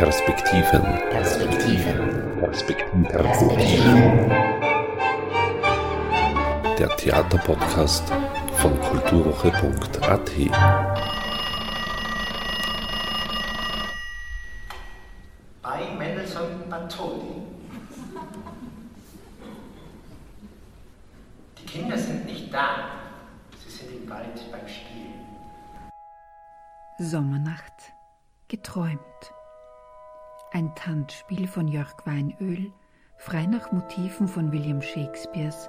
Perspektiven. Perspektiven. Perspektiven. Perspektiven. Der Theaterpodcast von kulturwoche.at. Tanzspiel von Jörg Weinöl, frei nach Motiven von William Shakespeares.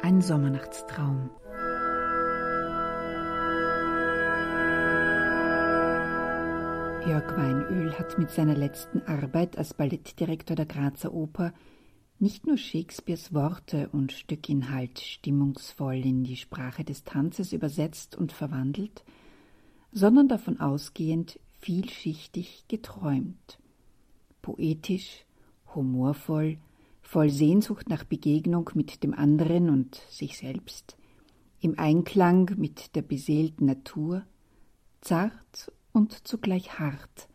Ein Sommernachtstraum. Jörg Weinöl hat mit seiner letzten Arbeit als Ballettdirektor der Grazer Oper nicht nur Shakespeares Worte und Stückinhalt stimmungsvoll in die Sprache des Tanzes übersetzt und verwandelt, sondern davon ausgehend vielschichtig geträumt. Poetisch, humorvoll, voll Sehnsucht nach Begegnung mit dem anderen und sich selbst, im Einklang mit der beseelten Natur, zart und zugleich hart,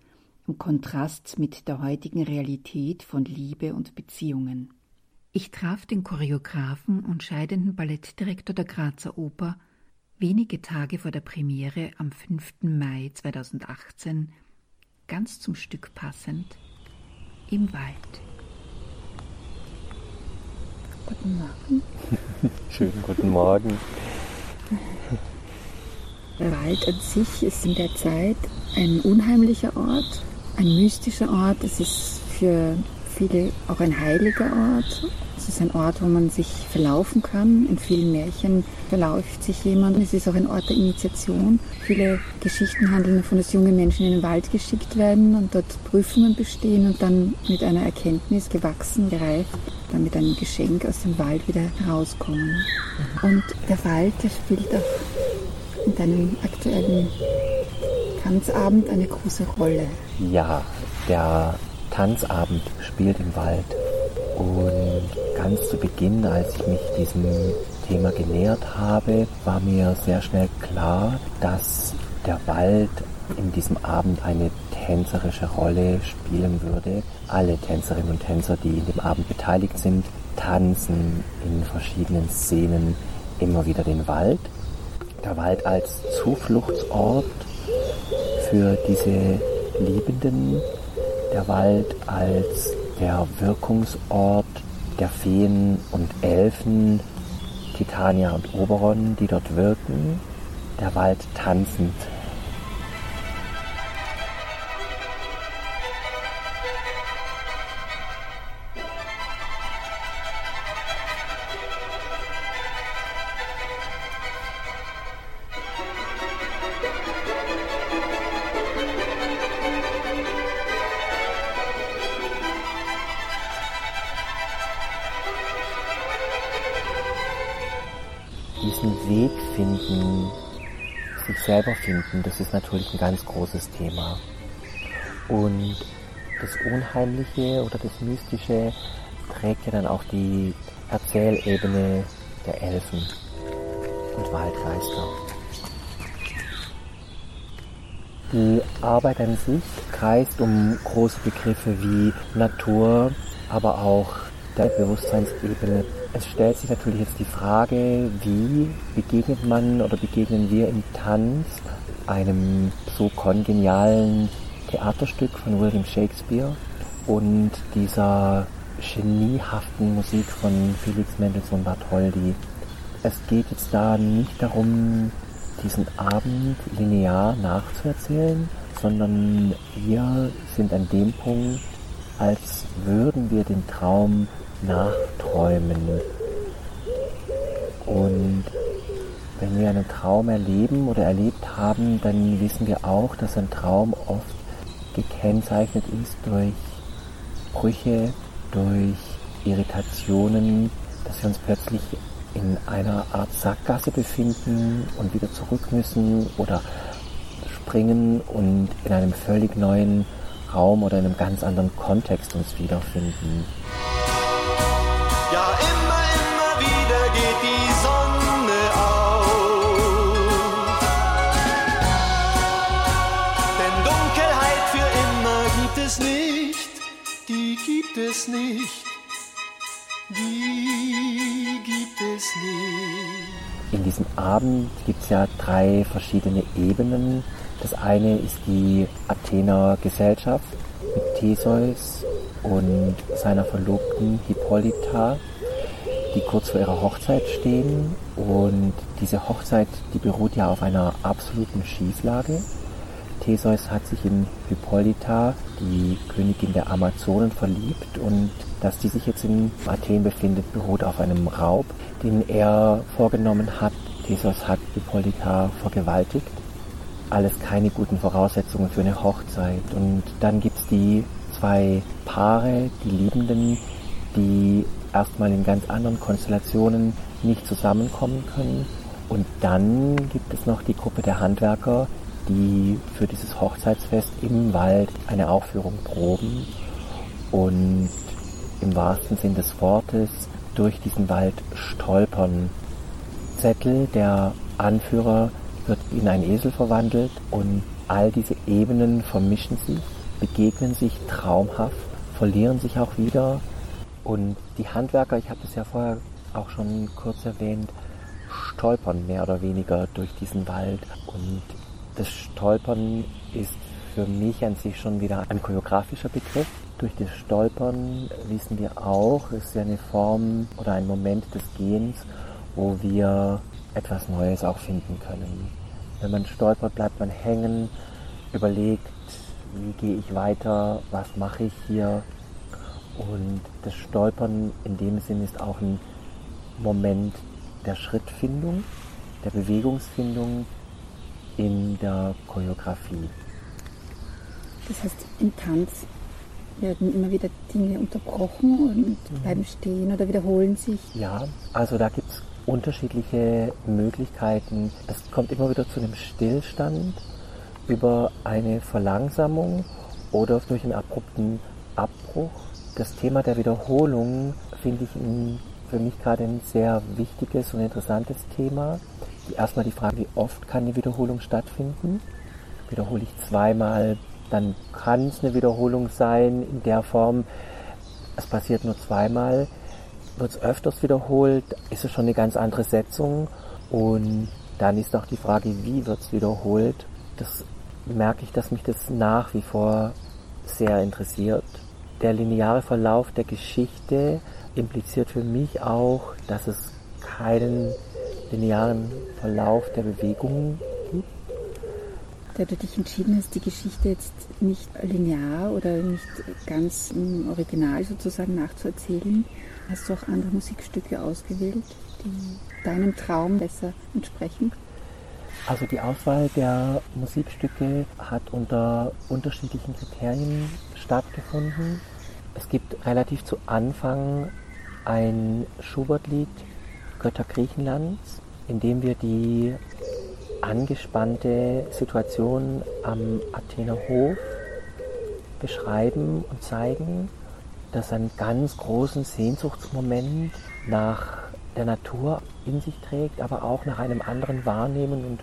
im Kontrast mit der heutigen Realität von Liebe und Beziehungen. Ich traf den Choreografen und scheidenden Ballettdirektor der Grazer Oper wenige Tage vor der Premiere am 5. Mai 2018, ganz zum Stück passend, im Wald. Guten Morgen. Schönen guten Morgen. Der Wald an sich ist in der Zeit ein unheimlicher Ort, ein mystischer Ort. Es ist für viele auch ein heiliger Ort. Es ist ein Ort, wo man sich verlaufen kann. In vielen Märchen verläuft sich jemand. Es ist auch ein Ort der Initiation. Viele Geschichten handeln davon, dass junge Menschen in den Wald geschickt werden und dort Prüfungen bestehen und dann mit einer Erkenntnis gewachsen, gereift, dann mit einem Geschenk aus dem Wald wieder herauskommen. Und der Wald, der spielt auch in deinem aktuellen Tanzabend eine große Rolle. Ja, der Tanzabend spielt im Wald. Und ganz zu Beginn, als ich mich diesem Thema genähert habe, war mir sehr schnell klar, dass der Wald in diesem Abend eine tänzerische Rolle spielen würde. Alle Tänzerinnen und Tänzer, die in dem Abend beteiligt sind, tanzen in verschiedenen Szenen immer wieder den Wald. Der Wald als Zufluchtsort für diese Liebenden, der Wald als der Wirkungsort der Feen und Elfen, Titania und Oberon, die dort wirken, der Wald tanzend. Natürlich ein ganz großes Thema. Und das Unheimliche oder das Mystische trägt ja dann auch die Erzählebene der Elfen und Waldgeister. Die Arbeit an sich kreist um große Begriffe wie Natur, aber auch der Bewusstseinsebene. Es stellt sich natürlich jetzt die Frage, wie begegnet man oder begegnen wir im Tanz einem so kongenialen Theaterstück von William Shakespeare und dieser geniehaften Musik von Felix Mendelssohn Bartholdy. Es geht jetzt da nicht darum, diesen Abend linear nachzuerzählen, sondern wir sind an dem Punkt, als würden wir den Traum nachträumen. Und wenn wir einen Traum erleben oder erlebt haben, dann wissen wir auch, dass ein Traum oft gekennzeichnet ist durch Brüche, durch Irritationen, dass wir uns plötzlich in einer Art Sackgasse befinden und wieder zurück müssen oder springen und in einem völlig neuen Raum oder in einem ganz anderen Kontext uns wiederfinden. Gibt es nicht. Die gibt es nicht. In diesem Abend gibt es ja drei verschiedene Ebenen. Das eine ist die Athener Gesellschaft mit Theseus und seiner Verlobten Hippolyta, die kurz vor ihrer Hochzeit stehen. Und diese Hochzeit, die beruht ja auf einer absoluten Schieflage. Theseus hat sich in Hippolyta, die Königin der Amazonen, verliebt und dass die sich jetzt in Athen befindet, beruht auf einem Raub, den er vorgenommen hat. Theseus hat Hippolyta vergewaltigt. Alles keine guten Voraussetzungen für eine Hochzeit. Und dann gibt es die zwei Paare, die Liebenden, die erstmal in ganz anderen Konstellationen nicht zusammenkommen können. Und dann gibt es noch die Gruppe der Handwerker, die für dieses Hochzeitsfest im Wald eine Aufführung proben und im wahrsten Sinn des Wortes durch diesen Wald stolpern. Zettel, der Anführer, wird in einen Esel verwandelt und all diese Ebenen vermischen sich, begegnen sich traumhaft, verlieren sich auch wieder und die Handwerker, ich habe das ja vorher auch schon kurz erwähnt, stolpern mehr oder weniger durch diesen Wald und das Stolpern ist für mich an sich schon wieder ein choreografischer Begriff. Durch das Stolpern wissen wir auch, es ist ja eine Form oder ein Moment des Gehens, wo wir etwas Neues auch finden können. Wenn man stolpert, bleibt man hängen, überlegt, wie gehe ich weiter, was mache ich hier. Und das Stolpern in dem Sinn ist auch ein Moment der Schrittfindung, der Bewegungsfindung, in der Choreografie. Das heißt, im Tanz werden immer wieder Dinge unterbrochen und Mhm. bleiben stehen oder wiederholen sich. Ja, also da gibt es unterschiedliche Möglichkeiten. Es kommt immer wieder zu einem Stillstand über eine Verlangsamung oder durch einen abrupten Abbruch. Das Thema der Wiederholung finde ich für mich gerade ein sehr wichtiges und interessantes Thema. Erstmal die Frage, wie oft kann eine Wiederholung stattfinden? Wiederhole ich zweimal, dann kann es eine Wiederholung sein in der Form, es passiert nur zweimal. Wird es öfters wiederholt, ist es schon eine ganz andere Setzung. Und dann ist auch die Frage, wie wird es wiederholt. Das merke ich, dass mich das nach wie vor sehr interessiert. Der lineare Verlauf der Geschichte impliziert für mich auch, dass es keinen linearen Verlauf der Bewegungen gibt. Da du dich entschieden hast, die Geschichte jetzt nicht linear oder nicht ganz im Original sozusagen nachzuerzählen, hast du auch andere Musikstücke ausgewählt, die deinem Traum besser entsprechen? Also die Auswahl der Musikstücke hat unter unterschiedlichen Kriterien stattgefunden. Es gibt relativ zu Anfang ein Schubert-Lied, Götter Griechenlands, in dem wir die angespannte Situation am Athener Hof beschreiben und zeigen, dass einen ganz großen Sehnsuchtsmoment nach der Natur in sich trägt, aber auch nach einem anderen Wahrnehmen und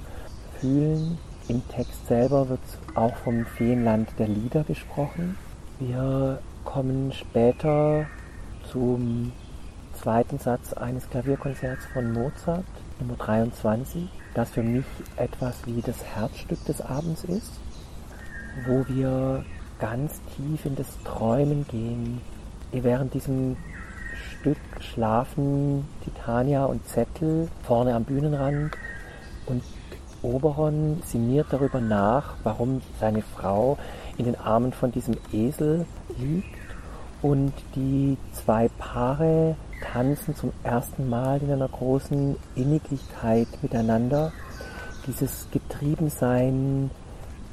Fühlen. Im Text selber wird auch vom Feenland der Lieder gesprochen. Wir kommen später zum zweiten Satz eines Klavierkonzerts von Mozart, Nummer 23, das für mich etwas wie das Herzstück des Abends ist, wo wir ganz tief in das Träumen gehen. Während diesem Stück schlafen Titania und Zettel vorne am Bühnenrand und Oberon sinniert darüber nach, warum seine Frau in den Armen von diesem Esel liegt und die zwei Paare tanzen zum ersten Mal in einer großen Inniglichkeit miteinander. Dieses Getriebensein,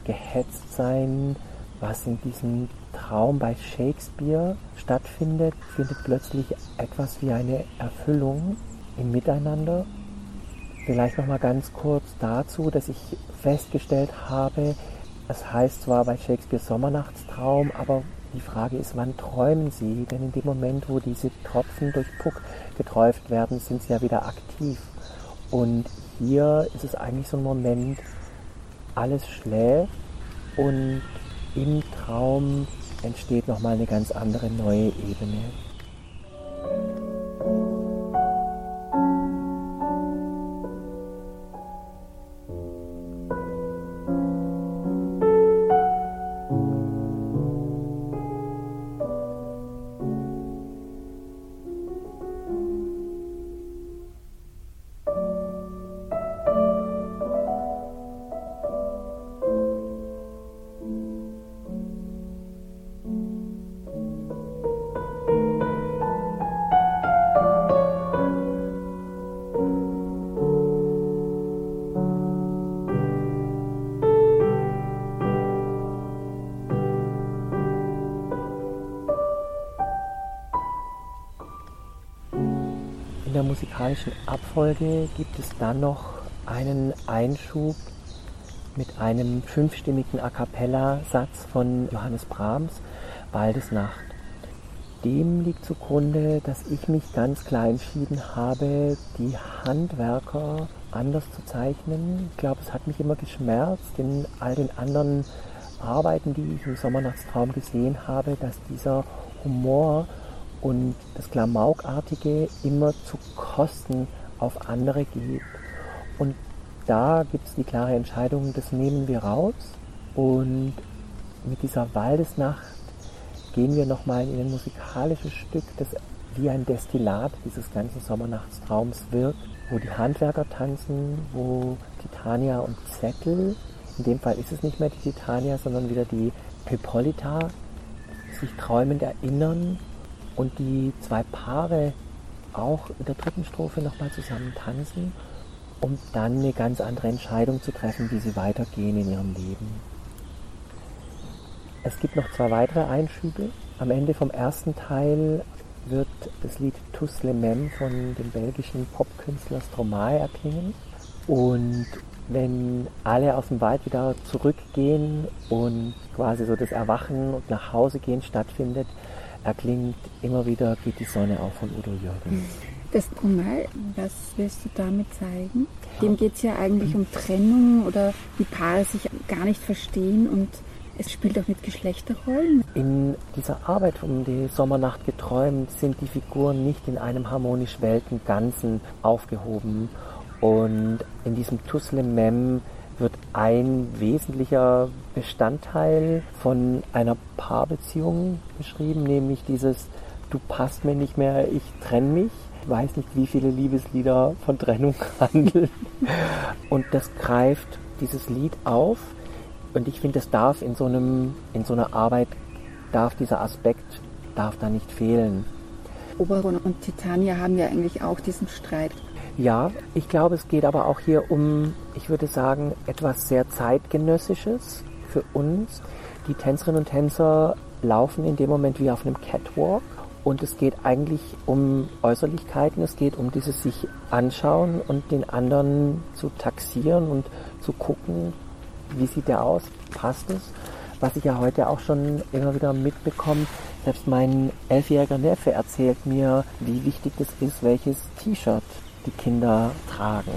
Gehetztsein, was in diesem Traum bei Shakespeare stattfindet, findet plötzlich etwas wie eine Erfüllung im Miteinander. Vielleicht noch mal ganz kurz dazu, dass ich festgestellt habe, es heißt zwar bei Shakespeare Sommernachtstraum, aber die Frage ist, wann träumen Sie? Denn in dem Moment, wo diese Tropfen durch Puck geträuft werden, sind sie ja wieder aktiv. Und hier ist es eigentlich so ein Moment, alles schläft und im Traum entsteht nochmal eine ganz andere neue Ebene. Der musikalischen Abfolge gibt es dann noch einen Einschub mit einem fünfstimmigen A cappella-Satz von Johannes Brahms, Waldesnacht. Dem liegt zugrunde, dass ich mich ganz klar entschieden habe, die Handwerker anders zu zeichnen. Ich glaube, es hat mich immer geschmerzt in all den anderen Arbeiten, die ich im Sommernachtstraum gesehen habe, dass dieser Humor und das Klamaukartige immer zu Kosten auf andere geht. Und da gibt es die klare Entscheidung, das nehmen wir raus und mit dieser Waldesnacht gehen wir nochmal in ein musikalisches Stück, das wie ein Destillat dieses ganzen Sommernachtstraums wirkt, wo die Handwerker tanzen, wo Titania und Zettel, in dem Fall ist es nicht mehr die Titania, sondern wieder die Hippolyta, sich träumend erinnern, und die zwei Paare auch in der dritten Strophe nochmal zusammen tanzen, um dann eine ganz andere Entscheidung zu treffen, wie sie weitergehen in ihrem Leben. Es gibt noch zwei weitere Einschübe. Am Ende vom ersten Teil wird das Lied Tous les Mêmes von dem belgischen Popkünstler Stromae erklingen. Und wenn alle aus dem Wald wieder zurückgehen und quasi so das Erwachen und nach Hause gehen stattfindet, erklingt immer wieder Geht die Sonne auf von Udo Jürgens. Das Stromae, was willst du damit zeigen? Dem geht es ja eigentlich um Trennung oder die Paare sich gar nicht verstehen und es spielt auch mit Geschlechterrollen. In dieser Arbeit um die Sommernacht geträumt sind die Figuren nicht in einem harmonisch welten Ganzen aufgehoben. Und in diesem Tusle Mem wird ein wesentlicher Bestandteil von einer Paarbeziehung beschrieben, nämlich dieses Du passt mir nicht mehr, ich trenne mich. Ich weiß nicht, wie viele Liebeslieder von Trennung handeln. Und das greift dieses Lied auf. Und ich finde, es darf in so einem, in so einer Arbeit, darf dieser Aspekt, darf da nicht fehlen. Oberon und Titania haben ja eigentlich auch diesen Streit. Ja, ich glaube, es geht aber auch hier um, ich würde sagen, etwas sehr zeitgenössisches für uns. Die Tänzerinnen und Tänzer laufen in dem Moment wie auf einem Catwalk und es geht eigentlich um Äußerlichkeiten, es geht um dieses sich anschauen und den anderen zu taxieren und zu gucken, wie sieht der aus, passt es. Was ich ja heute auch schon immer wieder mitbekomme, selbst mein elfjähriger Neffe erzählt mir, wie wichtig es ist, welches T-Shirt die Kinder tragen.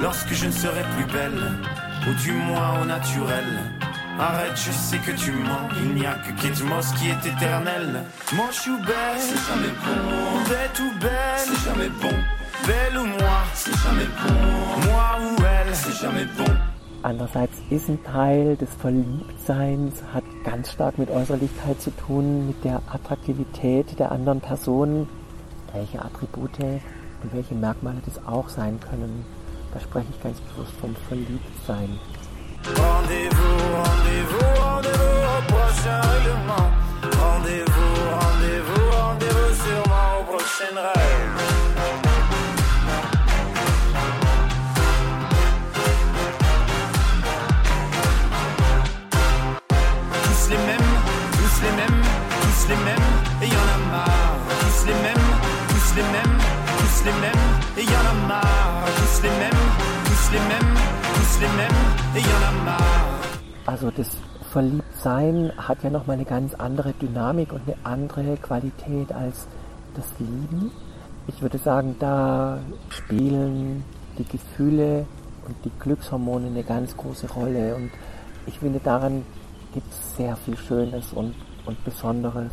Lorsque je ne serai plus belle, ou du moins au naturel, arrête, je sais que tu mens, il n'y a que Kate Moss qui est éternelle. Manche ou belle, c'est jamais bon. Bête ou belle, c'est jamais bon. Belle ou moi, c'est jamais bon. Moi ou elle, c'est jamais bon. Andererseits ist ein Teil des Verliebtseins, hat ganz stark mit Äußerlichkeit zu tun, mit der Attraktivität der anderen Person, welche Attribute und welche Merkmale das auch sein können. Da spreche ich ganz bewusst vom Verliebtsein. Rendez-vous, rendez-vous, rendez-vous au prochain règlement. Rendez-vous, Also das Verliebtsein hat ja nochmal eine ganz andere Dynamik und eine andere Qualität als das Lieben. Ich würde sagen, da spielen die Gefühle und die Glückshormone eine ganz große Rolle. Und ich finde, daran gibt sehr viel Schönes und, und Besonderes.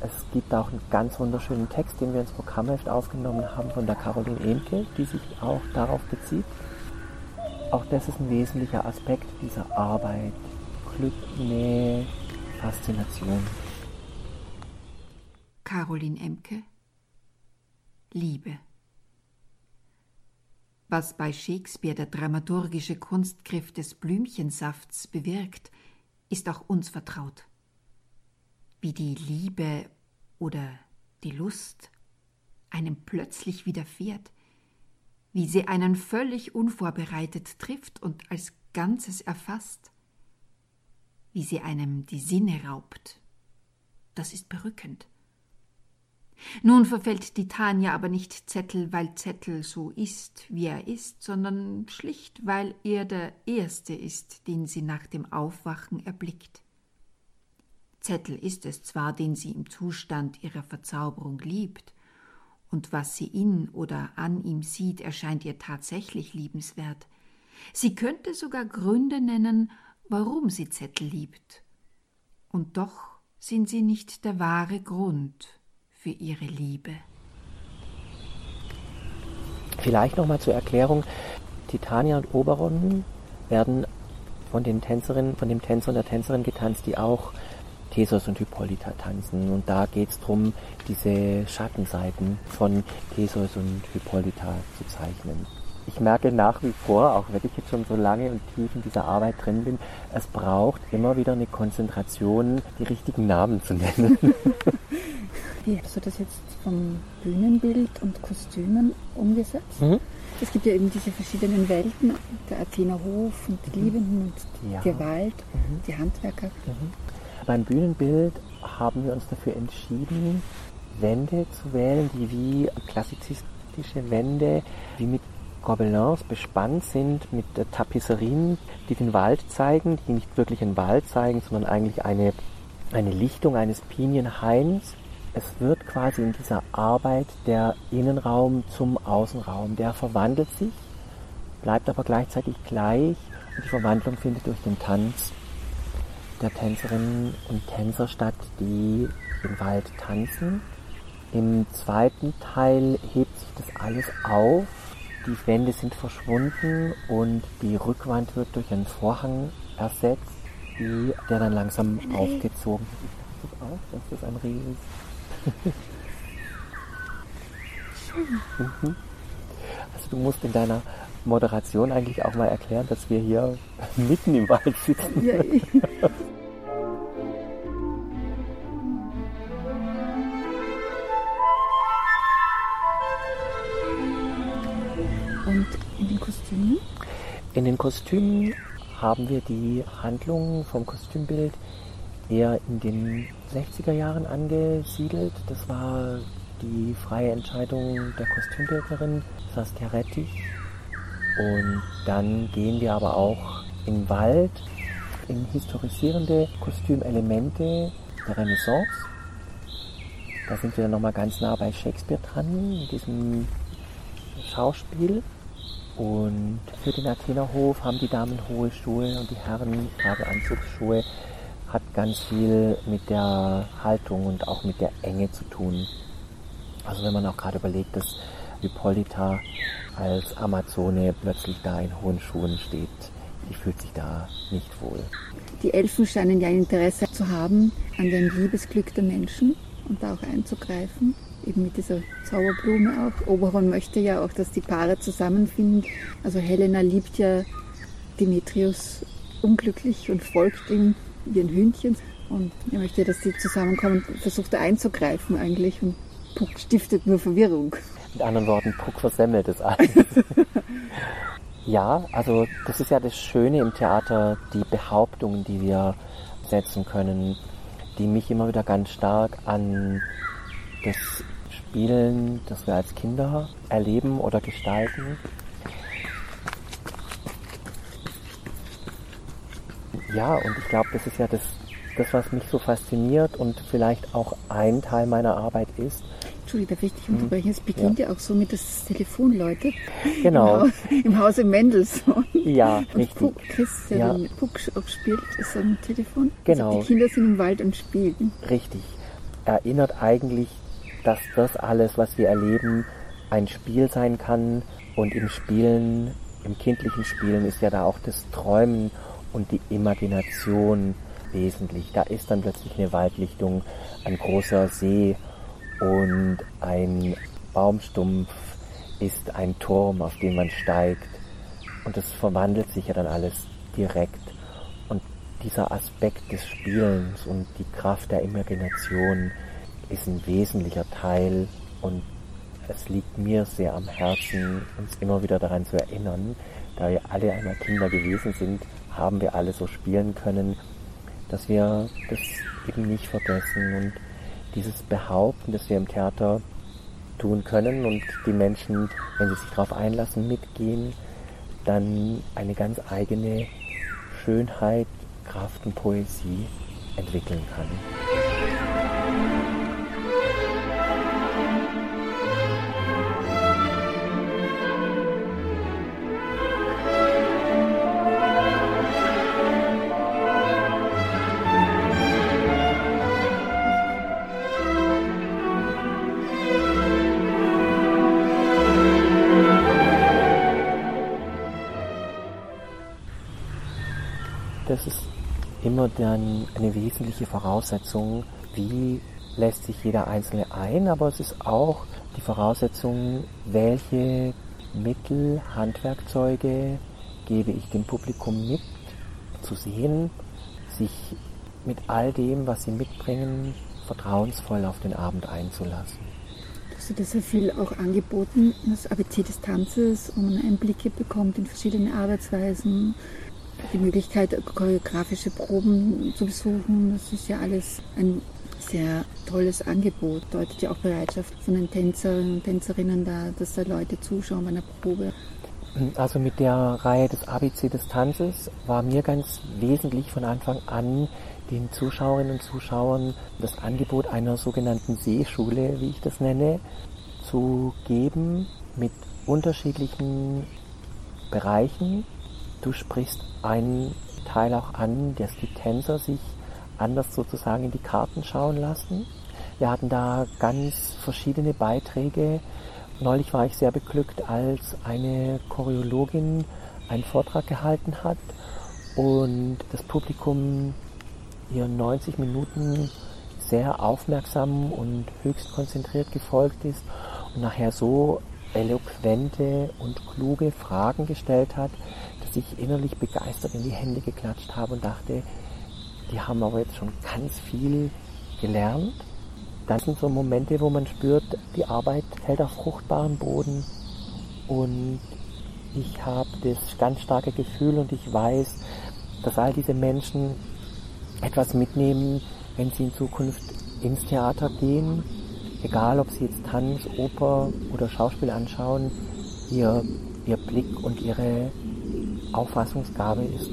Es gibt auch einen ganz wunderschönen Text, den wir ins Programmheft aufgenommen haben von der Caroline Emke, die sich auch darauf bezieht. Auch das ist ein wesentlicher Aspekt dieser Arbeit. Glück, Nähe, Faszination. Caroline Emke Liebe. Was bei Shakespeare der dramaturgische Kunstgriff des Blümchensafts bewirkt, ist auch uns vertraut. Wie die Liebe oder die Lust einem plötzlich widerfährt, wie sie einen völlig unvorbereitet trifft und als Ganzes erfasst, wie sie einem die Sinne raubt. Das ist berückend. Nun verfällt die Tanja aber nicht Zettel, weil Zettel so ist, wie er ist, sondern schlicht, weil er der Erste ist, den sie nach dem Aufwachen erblickt. Zettel ist es zwar, den sie im Zustand ihrer Verzauberung liebt, und was sie in oder an ihm sieht, erscheint ihr tatsächlich liebenswert. Sie könnte sogar Gründe nennen, warum sie Zettel liebt. Und doch sind sie nicht der wahre Grund für ihre Liebe. Vielleicht nochmal zur Erklärung. Titania und Oberon werden von den Tänzerinnen, von dem Tänzer und der Tänzerin getanzt, die auch Theseus und Hippolyta tanzen. Und da geht es darum, diese Schattenseiten von Theseus und Hippolyta zu zeichnen ich merke nach wie vor, auch wenn ich jetzt schon so lange und tief in dieser Arbeit drin bin, es braucht immer wieder eine Konzentration, die richtigen Namen zu nennen. Wie hast du das jetzt vom Bühnenbild und Kostümen umgesetzt? Mhm. Es gibt ja eben diese verschiedenen Welten, der Athener Hof und die mhm. Liebenden und ja. der Wald, mhm. die Handwerker. Mhm. Beim Bühnenbild haben wir uns dafür entschieden, Wände zu wählen, die wie klassizistische Wände, wie mit Gobelins bespannt sind mit Tapisserien, die den Wald zeigen, die nicht wirklich einen Wald zeigen, sondern eigentlich eine, eine Lichtung eines Pinienhains. Es wird quasi in dieser Arbeit der Innenraum zum Außenraum. Der verwandelt sich, bleibt aber gleichzeitig gleich und die Verwandlung findet durch den Tanz der Tänzerinnen und Tänzer statt, die im Wald tanzen. Im zweiten Teil hebt sich das alles auf die Wände sind verschwunden und die Rückwand wird durch einen Vorhang ersetzt, die, der dann langsam aufgezogen wird. Ich dachte auch, dass das ein Reh ist. Mhm. also du musst in deiner Moderation eigentlich auch mal erklären, dass wir hier mitten im Wald sitzen. Kostümen haben wir die Handlung vom Kostümbild eher in den 60er Jahren angesiedelt. Das war die freie Entscheidung der Kostümbildnerin Saskia Rettich. Und dann gehen wir aber auch in Wald in historisierende Kostümelemente der Renaissance. Da sind wir nochmal ganz nah bei Shakespeare dran, in diesem Schauspiel. Und für den Athenerhof haben die Damen hohe Schuhe und die Herren gerade Anzugsschuhe. Hat ganz viel mit der Haltung und auch mit der Enge zu tun. Also wenn man auch gerade überlegt, dass Hippolyta als Amazone plötzlich da in hohen Schuhen steht, die fühlt sich da nicht wohl. Die Elfen scheinen ja Interesse zu haben an dem Liebesglück der Menschen und da auch einzugreifen eben mit dieser Zauberblume auch. Oberon möchte ja auch, dass die Paare zusammenfinden. Also Helena liebt ja Demetrius unglücklich und folgt ihm wie ein Hündchen. Und er möchte, dass sie zusammenkommen und versucht einzugreifen eigentlich. Und Puck stiftet nur Verwirrung. Mit anderen Worten, Puck versemmelt es alles. ja, also das ist ja das Schöne im Theater, die Behauptungen, die wir setzen können, die mich immer wieder ganz stark an das Spielen, das wir als Kinder erleben oder gestalten. Ja, und ich glaube, das ist ja das, das, was mich so fasziniert und vielleicht auch ein Teil meiner Arbeit ist, Entschuldigung, darf ich dich unterbrechen? Es beginnt ja. ja. auch so mit, dass das Telefon läutet. Genau. Im, im Hause Mendelssohn. Ja, und richtig. Puck, Chris, der ja. Puck spielt, ist am Telefon. Genau. Also die Kinder sind im Wald und spielen. Richtig. Erinnert eigentlich, dass das alles, was wir erleben, ein Spiel sein kann. Und im Spielen, im kindlichen Spielen ist ja da auch das Träumen und die Imagination wesentlich. Da ist dann plötzlich eine Waldlichtung, ein großer See und ein Baumstumpf ist ein Turm, auf den man steigt. Und das verwandelt sich ja dann alles direkt. Und dieser Aspekt des Spielens und die Kraft der Imagination ist ein wesentlicher Teil und es liegt mir sehr am Herzen, uns immer wieder daran zu erinnern, da wir alle einmal Kinder gewesen sind, haben wir alle so spielen können, dass wir das eben nicht vergessen und dieses Behaupten, das wir im Theater tun können und die Menschen, wenn sie sich darauf einlassen, mitgehen, dann eine ganz eigene Schönheit, Kraft und Poesie entwickeln kann. Immer dann eine wesentliche Voraussetzung, wie lässt sich jeder Einzelne ein, aber es ist auch die Voraussetzung, welche Mittel, Handwerkzeuge gebe ich dem Publikum mit, zu sehen, sich mit all dem, was sie mitbringen, vertrauensvoll auf den Abend einzulassen. Du hast ja sehr viel auch angeboten, das ABC des Tanzes, wo man Einblicke bekommt in verschiedene Arbeitsweisen, die Möglichkeit, choreografische Proben zu besuchen. Das ist ja alles ein sehr tolles Angebot. Deutet ja auch Bereitschaft von den Tänzern und Tänzerinnen da, dass da Leute zuschauen bei einer Probe. Also mit der Reihe des ABC des Tanzes war mir ganz wesentlich von Anfang an den Zuschauerinnen und Zuschauern das Angebot einer sogenannten Seeschule, wie ich das nenne, zu geben mit unterschiedlichen Bereichen. Du sprichst einen Teil auch an, dass die Tänzer sich anders sozusagen in die Karten schauen lassen. Wir hatten da ganz verschiedene Beiträge. Neulich war ich sehr beglückt, als eine Choreologin einen Vortrag gehalten hat und das Publikum ihr 90 Minuten sehr aufmerksam und höchst konzentriert gefolgt ist und nachher so eloquente und kluge Fragen gestellt hat, ich innerlich begeistert in die Hände geklatscht habe und dachte, die haben aber jetzt schon ganz viel gelernt. Das sind so Momente, wo man spürt, die Arbeit fällt auf fruchtbaren Boden und ich habe das ganz starke Gefühl und ich weiß, dass all diese Menschen etwas mitnehmen, wenn sie in Zukunft ins Theater gehen, egal ob sie jetzt Tanz, Oper oder Schauspiel anschauen, ihr, ihr Blick und ihre Auffassungsgabe ist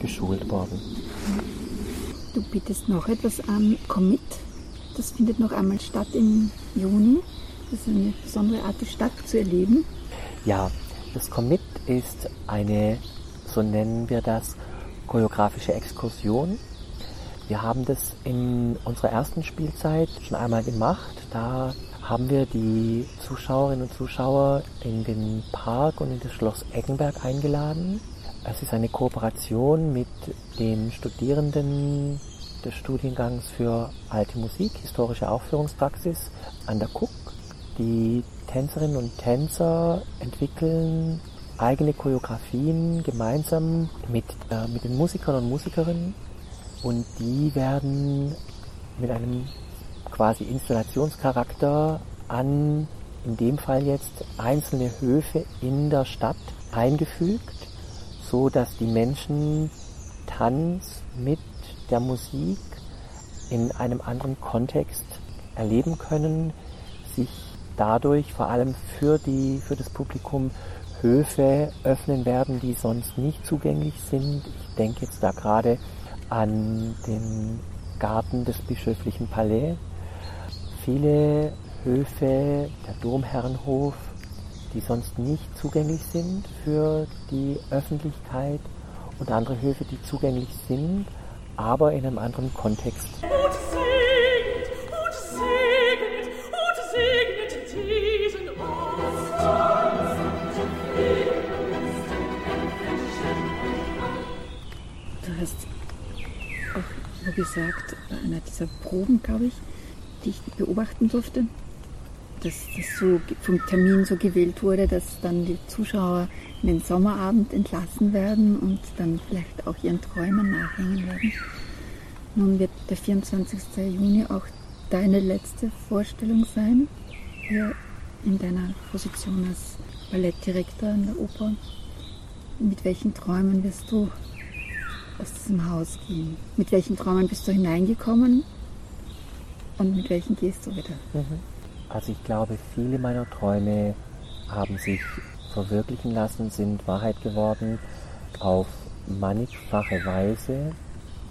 geschult worden. Du bietest noch etwas an, Commit. Das findet noch einmal statt im Juni. Das ist eine besondere Art, die Stadt zu erleben. Ja, das Commit ist eine, so nennen wir das, choreografische Exkursion. Wir haben das in unserer ersten Spielzeit schon einmal gemacht. Da haben wir die Zuschauerinnen und Zuschauer in den Park und in das Schloss Eggenberg eingeladen. Es ist eine Kooperation mit den Studierenden des Studiengangs für alte Musik, historische Aufführungspraxis an der KUK. Die Tänzerinnen und Tänzer entwickeln eigene Choreografien gemeinsam mit, äh, mit den Musikern und Musikerinnen und die werden mit einem quasi Installationscharakter an, in dem Fall jetzt, einzelne Höfe in der Stadt eingefügt so dass die Menschen Tanz mit der Musik in einem anderen Kontext erleben können, sich dadurch vor allem für, die, für das Publikum Höfe öffnen werden, die sonst nicht zugänglich sind. Ich denke jetzt da gerade an den Garten des bischöflichen Palais. Viele Höfe, der Domherrenhof, die sonst nicht zugänglich sind für die Öffentlichkeit und andere Höfe, die zugänglich sind, aber in einem anderen Kontext. Gesagt, bei einer dieser Proben, glaube ich, die ich beobachten durfte, dass das so vom Termin so gewählt wurde, dass dann die Zuschauer in den Sommerabend entlassen werden und dann vielleicht auch ihren Träumen nachhängen werden. Nun wird der 24. Juni auch deine letzte Vorstellung sein, hier in deiner Position als Ballettdirektor in der Oper. Mit welchen Träumen wirst du aus diesem Haus gehen? Mit welchen Träumen bist du hineingekommen und mit welchen gehst du wieder? Mhm. Also ich glaube, viele meiner Träume haben sich verwirklichen lassen, sind Wahrheit geworden auf mannigfache Weise.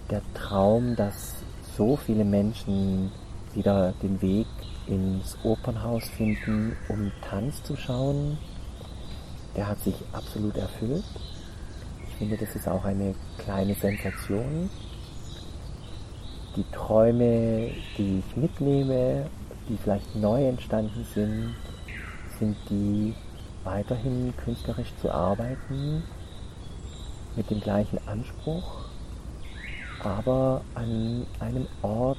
Der Traum, dass so viele Menschen wieder den Weg ins Opernhaus finden, um Tanz zu schauen, der hat sich absolut erfüllt. Ich finde, das ist auch eine kleine Sensation. Die Träume, die ich mitnehme die vielleicht neu entstanden sind, sind die weiterhin künstlerisch zu arbeiten, mit dem gleichen Anspruch, aber an einem Ort,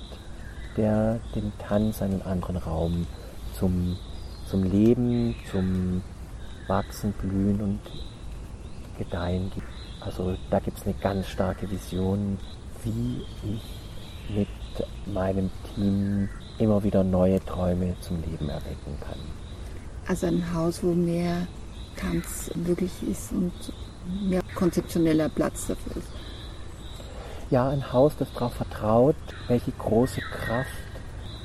der dem Tanz einen anderen Raum zum, zum Leben, zum Wachsen, Blühen und Gedeihen gibt. Also da gibt es eine ganz starke Vision, wie ich mit meinem Team immer wieder neue Träume zum Leben erwecken kann. Also ein Haus, wo mehr Tanz möglich ist und mehr konzeptioneller Platz dafür ist. Ja, ein Haus, das darauf vertraut, welche große Kraft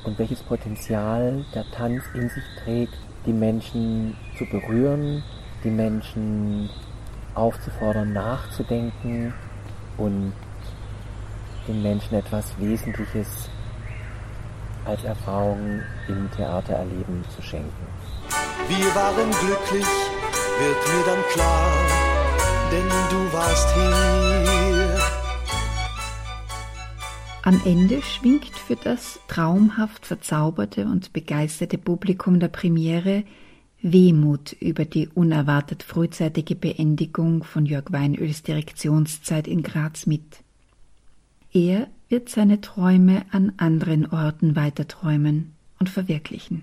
und welches Potenzial der Tanz in sich trägt, die Menschen zu berühren, die Menschen aufzufordern, nachzudenken und den Menschen etwas Wesentliches als Erfahrung im Theater erleben zu schenken. Wir waren glücklich, wird mir dann klar, denn du warst hier. Am Ende schwingt für das traumhaft verzauberte und begeisterte Publikum der Premiere Wehmut über die unerwartet frühzeitige Beendigung von Jörg Weinöls Direktionszeit in Graz mit. Er wird seine Träume an anderen Orten weiterträumen und verwirklichen.